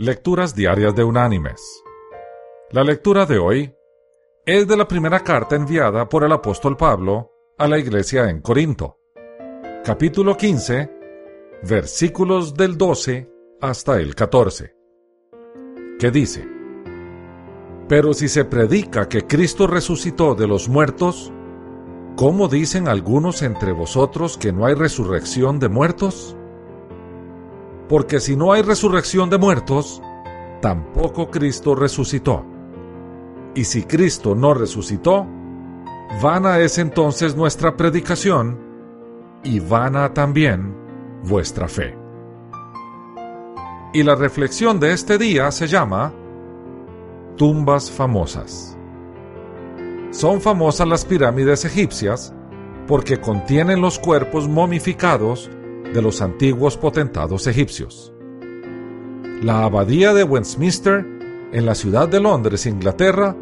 Lecturas Diarias de Unánimes. La lectura de hoy es de la primera carta enviada por el apóstol Pablo a la iglesia en Corinto, capítulo 15, versículos del 12 hasta el 14, que dice, Pero si se predica que Cristo resucitó de los muertos, ¿cómo dicen algunos entre vosotros que no hay resurrección de muertos? Porque si no hay resurrección de muertos, tampoco Cristo resucitó. Y si Cristo no resucitó, vana es entonces nuestra predicación y vana también vuestra fe. Y la reflexión de este día se llama Tumbas famosas. Son famosas las pirámides egipcias porque contienen los cuerpos momificados de los antiguos potentados egipcios. La abadía de Westminster, en la ciudad de Londres, Inglaterra,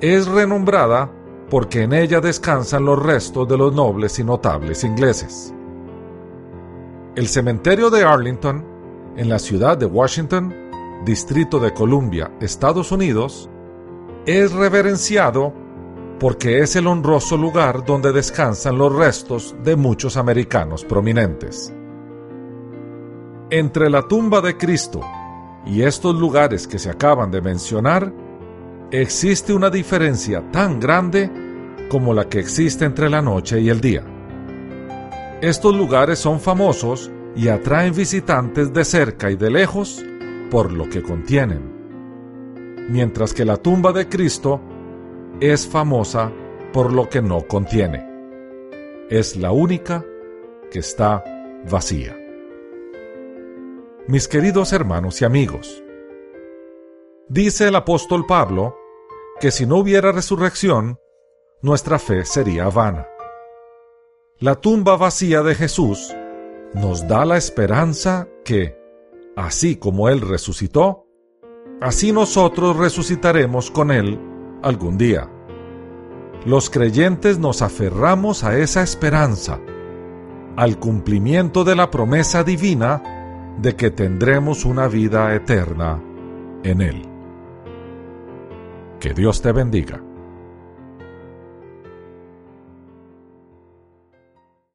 es renombrada porque en ella descansan los restos de los nobles y notables ingleses. El cementerio de Arlington, en la ciudad de Washington, Distrito de Columbia, Estados Unidos, es reverenciado porque es el honroso lugar donde descansan los restos de muchos americanos prominentes. Entre la tumba de Cristo y estos lugares que se acaban de mencionar, existe una diferencia tan grande como la que existe entre la noche y el día. Estos lugares son famosos y atraen visitantes de cerca y de lejos por lo que contienen, mientras que la tumba de Cristo es famosa por lo que no contiene. Es la única que está vacía mis queridos hermanos y amigos. Dice el apóstol Pablo que si no hubiera resurrección, nuestra fe sería vana. La tumba vacía de Jesús nos da la esperanza que, así como Él resucitó, así nosotros resucitaremos con Él algún día. Los creyentes nos aferramos a esa esperanza, al cumplimiento de la promesa divina de que tendremos una vida eterna en Él. Que Dios te bendiga.